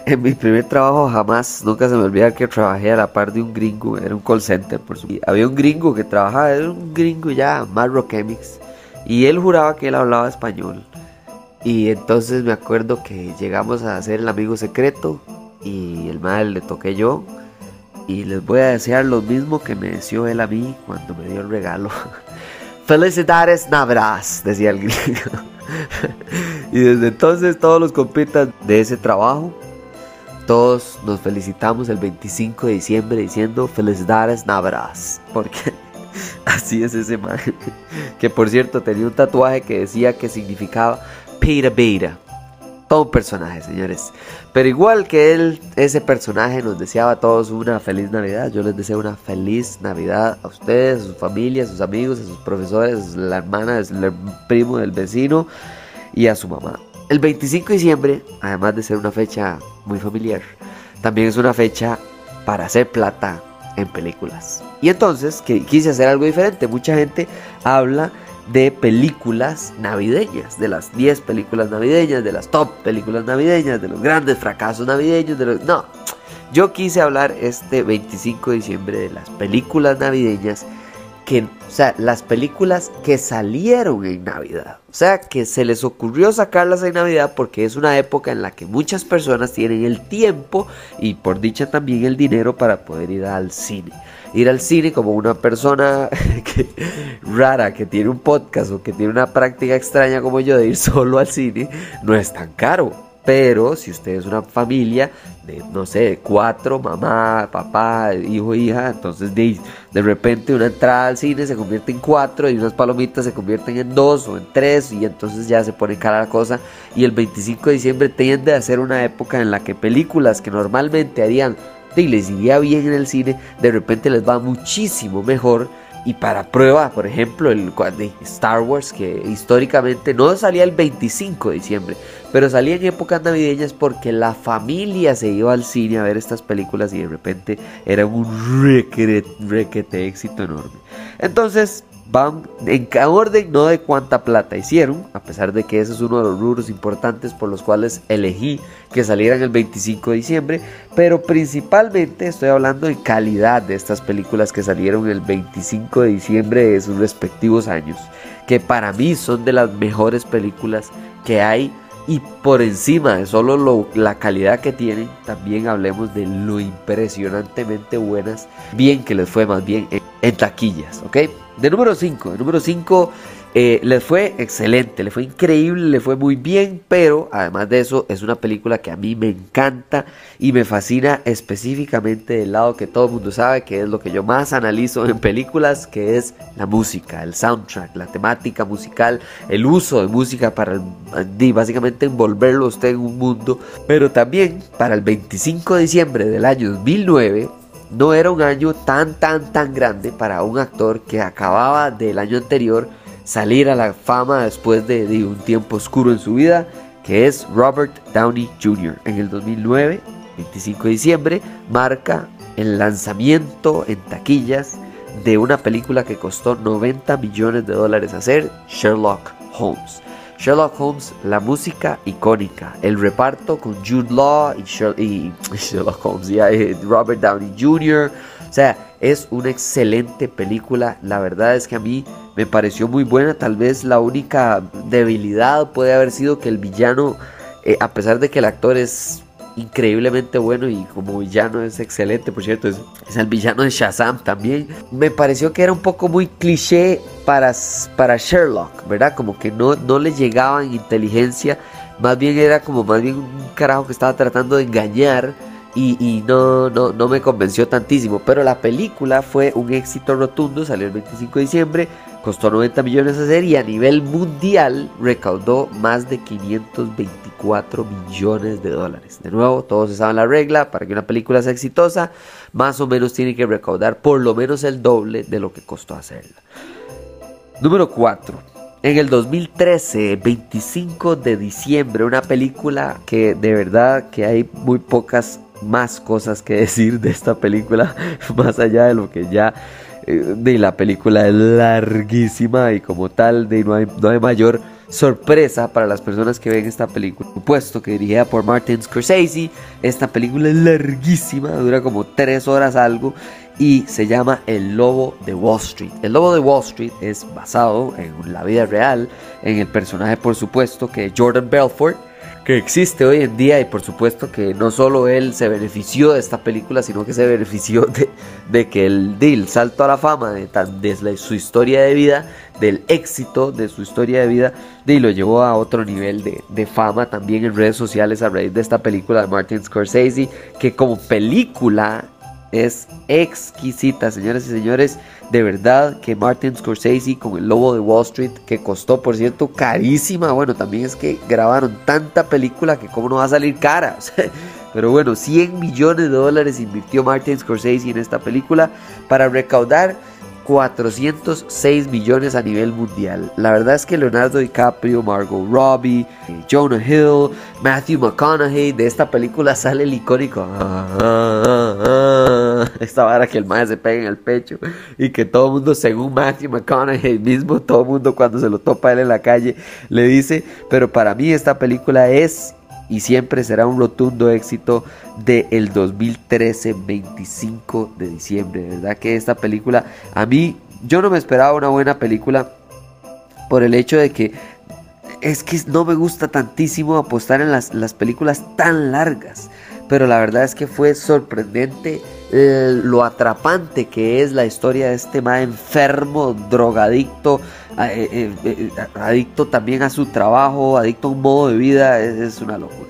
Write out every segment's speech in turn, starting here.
En mi primer trabajo jamás, nunca se me olvida que trabajé a la par de un gringo, era un call center por supuesto. Había un gringo que trabajaba, era un gringo ya, Marro Chemics, y él juraba que él hablaba español. Y entonces me acuerdo que llegamos a hacer el amigo secreto y el mal le toqué yo. Y les voy a desear lo mismo que me deseó él a mí cuando me dio el regalo. Felicidades Navras, decía el gringo. y desde entonces todos los compitas de ese trabajo, todos nos felicitamos el 25 de diciembre diciendo Felicidades Navras. Porque así es ese man. Que por cierto tenía un tatuaje que decía que significaba Peter Beta. Todo un personaje, señores. Pero igual que él, ese personaje nos deseaba a todos una feliz Navidad. Yo les deseo una feliz Navidad a ustedes, a sus familias, a sus amigos, a sus profesores, a la hermana, el primo del vecino y a su mamá. El 25 de diciembre, además de ser una fecha muy familiar, también es una fecha para hacer plata en películas. Y entonces que quise hacer algo diferente. Mucha gente habla de películas navideñas, de las 10 películas navideñas, de las top películas navideñas, de los grandes fracasos navideños, de los... No, yo quise hablar este 25 de diciembre de las películas navideñas que, o sea, las películas que salieron en Navidad. O sea, que se les ocurrió sacarlas en Navidad porque es una época en la que muchas personas tienen el tiempo y por dicha también el dinero para poder ir al cine ir al cine como una persona rara que tiene un podcast o que tiene una práctica extraña como yo de ir solo al cine, no es tan caro. Pero si usted es una familia de, no sé, cuatro, mamá, papá, hijo, hija, entonces de, de repente una entrada al cine se convierte en cuatro y unas palomitas se convierten en dos o en tres y entonces ya se pone cara la cosa. Y el 25 de diciembre tiende a ser una época en la que películas que normalmente harían y les iría bien en el cine, de repente les va muchísimo mejor. Y para prueba, por ejemplo, el Star Wars, que históricamente no salía el 25 de diciembre, pero salía en épocas navideñas porque la familia se iba al cine a ver estas películas y de repente era un requete, requete éxito enorme. Entonces, van en orden no de cuánta plata hicieron, a pesar de que ese es uno de los rubros importantes por los cuales elegí que salieran el 25 de diciembre, pero principalmente estoy hablando de calidad de estas películas que salieron el 25 de diciembre de sus respectivos años, que para mí son de las mejores películas que hay y por encima de solo la calidad que tienen, también hablemos de lo impresionantemente buenas, bien que les fue más bien en, en taquillas, ¿ok? De número 5, de número 5 eh, le fue excelente, le fue increíble, le fue muy bien, pero además de eso es una película que a mí me encanta y me fascina específicamente del lado que todo el mundo sabe que es lo que yo más analizo en películas, que es la música, el soundtrack, la temática musical, el uso de música para básicamente envolverlo usted en un mundo, pero también para el 25 de diciembre del año 2009 no era un año tan, tan, tan grande para un actor que acababa del año anterior salir a la fama después de, un tiempo oscuro en su vida, que es Robert Downey Jr. En el 2009, 25 de diciembre, marca el lanzamiento en taquillas de una película que costó 90 millones de dólares hacer, Sherlock Holmes. Sherlock Holmes, la música icónica, el reparto con Jude Law y, Sherlock Holmes, y eh, Robert Downey Jr. O sea, es una excelente película. La verdad es que a mí me pareció muy buena. Tal vez la única debilidad puede haber sido que el villano, eh, a pesar de que el actor es increíblemente bueno y como villano es excelente, por cierto, es, el villano de Shazam también. Me pareció que era un poco muy cliché para, para Sherlock, ¿verdad? Como que no, no le llegaba en inteligencia, más bien era como más bien un carajo que estaba tratando de engañar. Y, no, no, no me convenció tantísimo. Pero la película fue un éxito rotundo, salió el 25 de diciembre, costó 90 millones hacer y a nivel mundial recaudó más de 524 millones de dólares. De nuevo, todos saben la regla, para que una película sea exitosa, más o menos tiene que recaudar por lo menos el doble de lo que costó hacerla. Número 4. En el 2013, 25 de diciembre, una película que de verdad que hay muy pocas más cosas que decir de esta película, más allá de lo que ya eh, de la película es larguísima y como tal de no hay, no hay mayor sorpresa para las personas que ven esta película. Puesto que dirigida por Martin Scorsese, esta película es larguísima, dura como 3 horas algo y se llama El Lobo de Wall Street. El Lobo de Wall Street es basado en la vida real, en el personaje por supuesto que Jordan Belfort, que existe hoy en día y por supuesto que no solo él se benefició de esta película, sino que se benefició de, que el deal, salto a la fama de, de, su historia de vida, del éxito de su historia de vida, y lo llevó a otro nivel de, de fama también en redes sociales a raíz de esta película de Martin Scorsese, que como película es exquisita, señoras y señores. De verdad que Martin Scorsese con el Lobo de Wall Street, que costó, por cierto, carísima. Bueno, también es que grabaron tanta película que cómo no va a salir cara. Pero bueno, 100 millones de dólares invirtió Martin Scorsese en esta película para recaudar 406 millones a nivel mundial. La verdad es que Leonardo DiCaprio, Margot Robbie, Jonah Hill, Matthew McConaughey, de esta película sale el icónico. Esta vara que el madre se pega en el pecho y que todo el mundo, según Matthew McConaughey mismo, todo el mundo cuando se lo topa él en la calle le dice, pero para mí esta película es y siempre será un rotundo éxito del 2013, 25 de diciembre. De verdad que esta película, a mí, yo no me esperaba una buena película por el hecho de que es que no me gusta tantísimo apostar en las, las películas tan largas. Pero la verdad es que fue sorprendente eh, lo atrapante que es la historia de este más enfermo, drogadicto, eh, eh, adicto también a su trabajo, adicto a un modo de vida, es, una locura.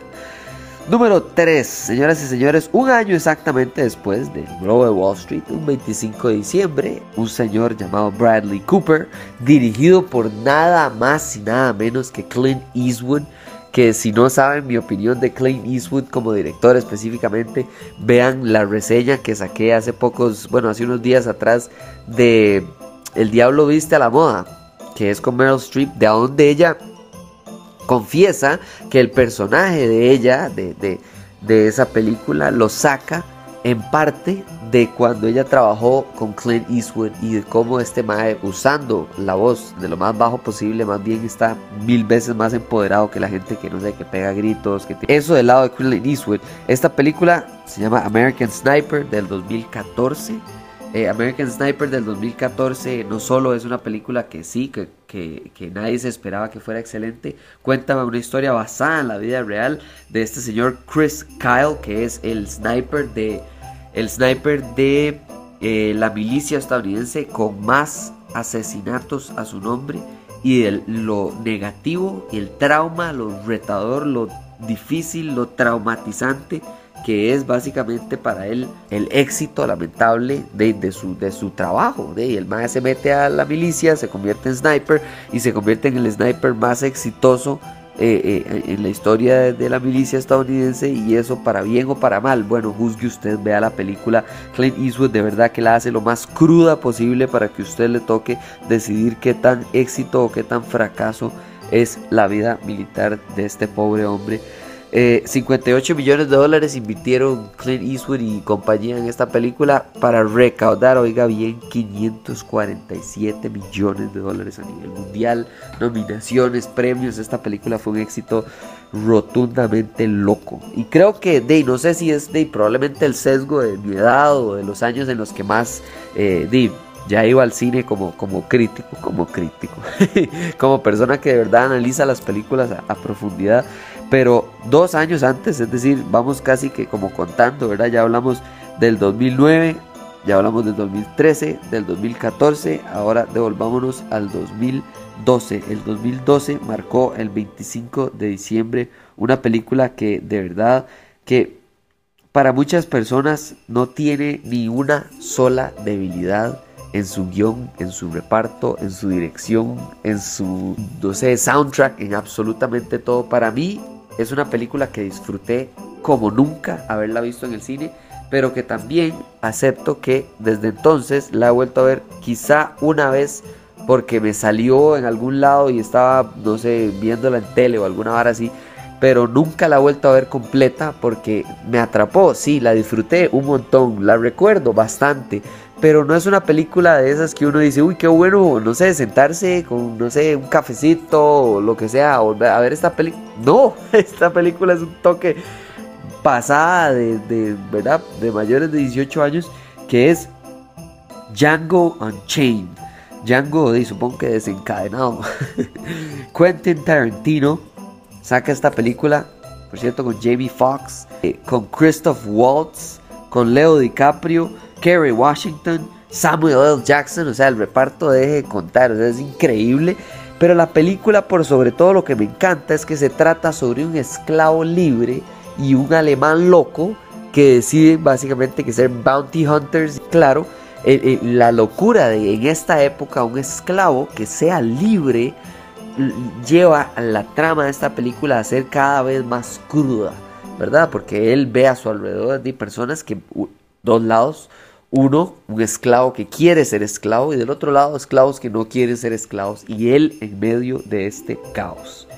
Número 3, señoras y señores, un año exactamente después del robo de Wall Street, un 25 de diciembre, un señor llamado Bradley Cooper, dirigido por nada más y nada menos que Clint Eastwood, que si no saben mi opinión de Clint Eastwood como director específicamente, vean la reseña que saqué hace pocos, bueno, hace unos días atrás de El Diablo Viste a la Moda, que es con Meryl Streep, de donde ella confiesa que el personaje de ella, de, de, de esa película, lo saca en parte de cuando ella trabajó con Clint Eastwood y de cómo este mae usando la voz de lo más bajo posible más bien está mil veces más empoderado que la gente que no sé que pega gritos que eso del lado de Clint Eastwood. Esta película se llama American Sniper del 2014 eh, American Sniper del 2014 no solo es una película que sí, que, que, que, nadie se esperaba que fuera excelente, cuenta una historia basada en la vida real de este señor Chris Kyle, que es el sniper de el sniper de eh, la milicia estadounidense con más asesinatos a su nombre y de lo negativo el trauma, lo retador, lo difícil, lo traumatizante que es básicamente para él el éxito lamentable de, su, de su trabajo. De, el más se mete a la milicia, se convierte en sniper y se convierte en el sniper más exitoso eh, eh, en la historia de, la milicia estadounidense y eso para bien o para mal. Bueno, juzgue usted, vea la película. Clint Eastwood de verdad que la hace lo más cruda posible para que usted le toque decidir qué tan éxito o qué tan fracaso es la vida militar de este pobre hombre 58 eh, millones de dólares invirtieron Clint Eastwood y compañía en esta película para recaudar, oiga bien, 547 millones de dólares a nivel mundial. Nominaciones, premios. Esta película fue un éxito rotundamente loco. Y creo que, de, no sé si es de probablemente el sesgo de mi edad o de los años en los que más eh, ya iba al cine como, como crítico, como crítico, como persona que de verdad analiza las películas a profundidad. Pero dos años antes, es decir, vamos casi que como contando, ¿verdad? Ya hablamos del 2009, ya hablamos del 2013, del 2014, ahora devolvámonos al 2012. El 2012 marcó el 25 de diciembre una película que de verdad que para muchas personas no tiene ni una sola debilidad en su guion, en su reparto, en su dirección, en su, no sé, soundtrack, en absolutamente todo. Para mí es una película que disfruté como nunca haberla visto en el cine, pero que también acepto que desde entonces la he vuelto a ver quizá una vez porque me salió en algún lado y estaba, no sé, viéndola en tele o alguna hora así, pero nunca la he vuelto a ver completa porque me atrapó, sí, la disfruté un montón, la recuerdo bastante, pero no es una película de esas que uno dice, uy, qué bueno, no sé, sentarse con, no sé, un cafecito o lo que sea, a ver esta película. No, esta película es un toque pasada de, de, ¿verdad? De mayores de 18 años, que es Django Unchained. Django, y supongo que desencadenado. Quentin Tarantino saca esta película, por cierto, con Jamie Foxx, eh, con Christoph Waltz, con Leo DiCaprio Kerry Washington, Samuel L. Jackson, o sea, el reparto deje de contar, o sea, es increíble. Pero la película, por sobre todo, lo que me encanta es que se trata sobre un esclavo libre y un alemán loco que deciden básicamente que ser bounty hunters. Claro, la locura de en esta época un esclavo que sea libre lleva a la trama de esta película a ser cada vez más cruda, ¿verdad? Porque él ve a su alrededor de personas que, dos lados, uno, un esclavo que quiere ser esclavo y del otro lado esclavos que no quieren ser esclavos y él en medio de este caos.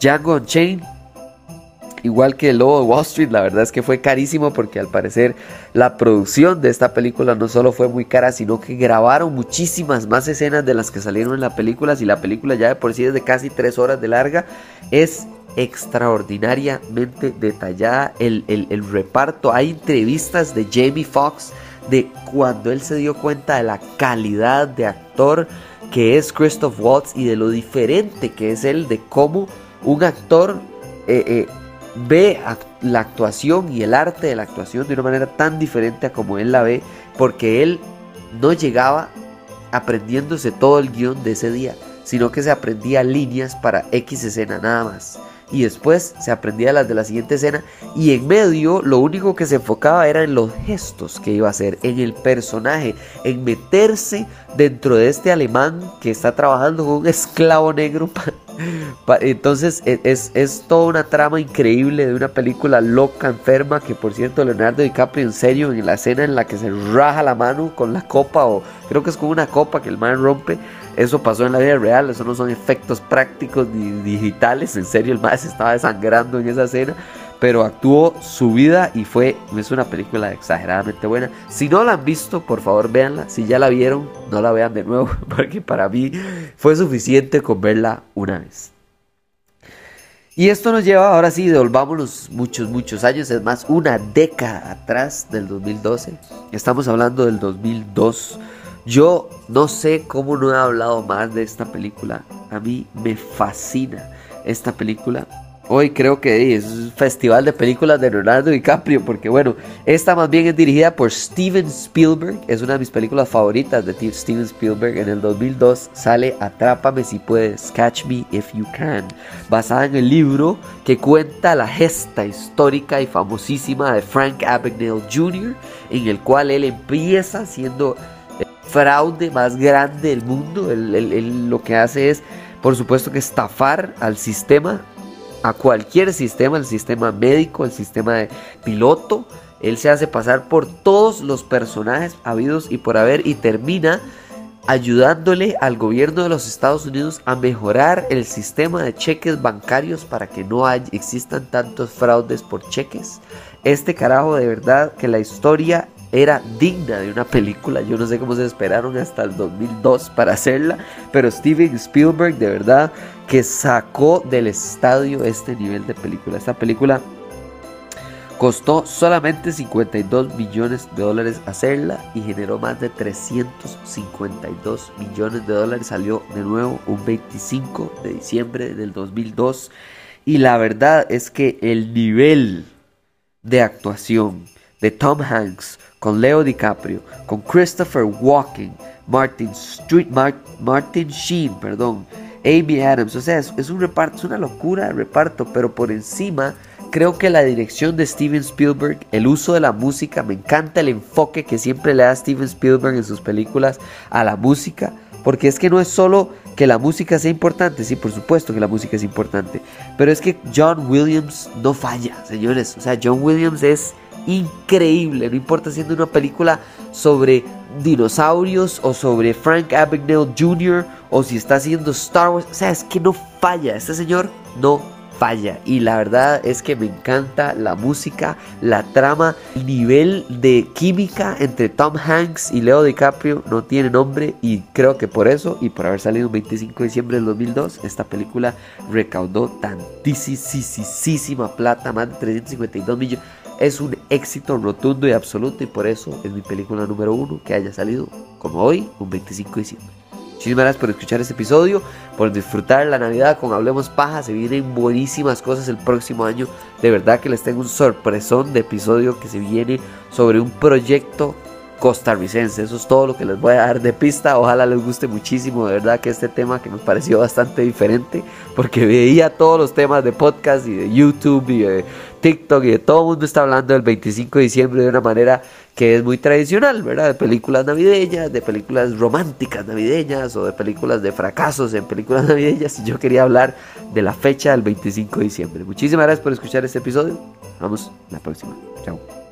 Django Unchained, igual que el lobo de Wall Street, la verdad es que fue carísimo porque al parecer la producción de esta película no solo fue muy cara, sino que grabaron muchísimas más escenas de las que salieron en la película. Si la película ya de por sí es de casi tres horas de larga, es extraordinariamente detallada el, el reparto. Hay entrevistas de Jamie Foxx de cuando él se dio cuenta de la calidad de actor que es Christoph Waltz y de lo diferente que es él, de cómo un actor eh, eh, ve la actuación y el arte de la actuación de una manera tan diferente a como él la ve, porque él no llegaba aprendiéndose todo el guion de ese día, sino que se aprendía líneas para X escena nada más y después se aprendía las de la siguiente escena y en medio lo único que se enfocaba era en los gestos que iba a hacer, en el personaje, en meterse dentro de este alemán que está trabajando con un esclavo negro. Entonces e, es, es toda una trama increíble de una película loca, enferma, que por cierto Leonardo DiCaprio en serio en la escena en la que se raja la mano con la copa o creo que es con una copa que el man rompe eso pasó en la vida real, eso no son efectos prácticos ni digitales. En serio, el más estaba desangrando en esa escena. Pero actuó su vida y fue, es una película exageradamente buena. Si no la han visto, por favor véanla. Si ya la vieron, no la vean de nuevo. Porque para mí fue suficiente con verla una vez. Y esto nos lleva, ahora sí, devolvámonos muchos, muchos años, es más, una década atrás del 2012. Estamos hablando del 2002 yo no sé cómo no he hablado más de esta película. A mí me fascina esta película. Hoy creo que es un festival de películas de Leonardo DiCaprio, porque bueno, esta más bien es dirigida por Steven Spielberg, es una de mis películas favoritas de Steven Spielberg. En el 2002 sale Atrápame si puedes, Catch Me If You Can, basada en el libro que cuenta la gesta histórica y famosísima de Frank Abagnale Jr., en el cual él empieza siendo fraude más grande del mundo. Él, lo que hace es, por supuesto, que estafar al sistema, a cualquier sistema, el sistema médico, el sistema de piloto. Él se hace pasar por todos los personajes habidos y por haber y termina ayudándole al gobierno de los Estados Unidos a mejorar el sistema de cheques bancarios para que no existan tantos fraudes por cheques. Este carajo de verdad que la historia era digna de una película. Yo no sé cómo se esperaron hasta el 2002 para hacerla, pero Steven Spielberg de verdad que sacó del estadio este nivel de película. Esta película costó solamente 52 millones de dólares hacerla y generó más de 352 millones de dólares. Salió de nuevo un 25 de diciembre del 2002 y la verdad es que el nivel de actuación de Tom Hanks, con Leo DiCaprio, con Christopher Walken, Martin, Street, Martin Sheen, perdón, Amy Adams. O sea, es, un reparto, es una locura de reparto, pero por encima creo que la dirección de Steven Spielberg, el uso de la música, me encanta el enfoque que siempre le da Steven Spielberg en sus películas a la música, porque es que no es solo que la música sea importante, sí, por supuesto que la música es importante, pero es que John Williams no falla, señores, o sea, John Williams es increíble, no importa siendo una película sobre dinosaurios o sobre Frank Abagnale Jr. o si está haciendo Star Wars, o sea, es que no falla, este señor no falla y la verdad es que me encanta la música, la trama, el nivel de química entre Tom Hanks y Leo DiCaprio no tiene nombre y creo que por eso y por haber salido el 25 de diciembre del 2002 esta película recaudó tantísima plata, más de 352 millones es un éxito rotundo y absoluto y por eso es mi película número uno que haya salido como hoy, un 25 de diciembre. Muchísimas gracias por escuchar este episodio, por disfrutar la Navidad con Hablemos Paja. Se vienen buenísimas cosas el próximo año. De verdad que les tengo un sorpresón de episodio que se viene sobre un proyecto costarricense. Eso es todo lo que les voy a dar de pista. Ojalá les guste muchísimo. De verdad que este tema que me pareció bastante diferente. Porque veía todos los temas de podcast y de YouTube y de TikTok y de todo el mundo está hablando del 25 de diciembre de una manera que es muy tradicional, ¿verdad? De películas navideñas, de películas románticas navideñas o de películas de fracasos en películas navideñas. Y yo quería hablar de la fecha del 25 de diciembre. Muchísimas gracias por escuchar este episodio. Vamos la próxima. Chao.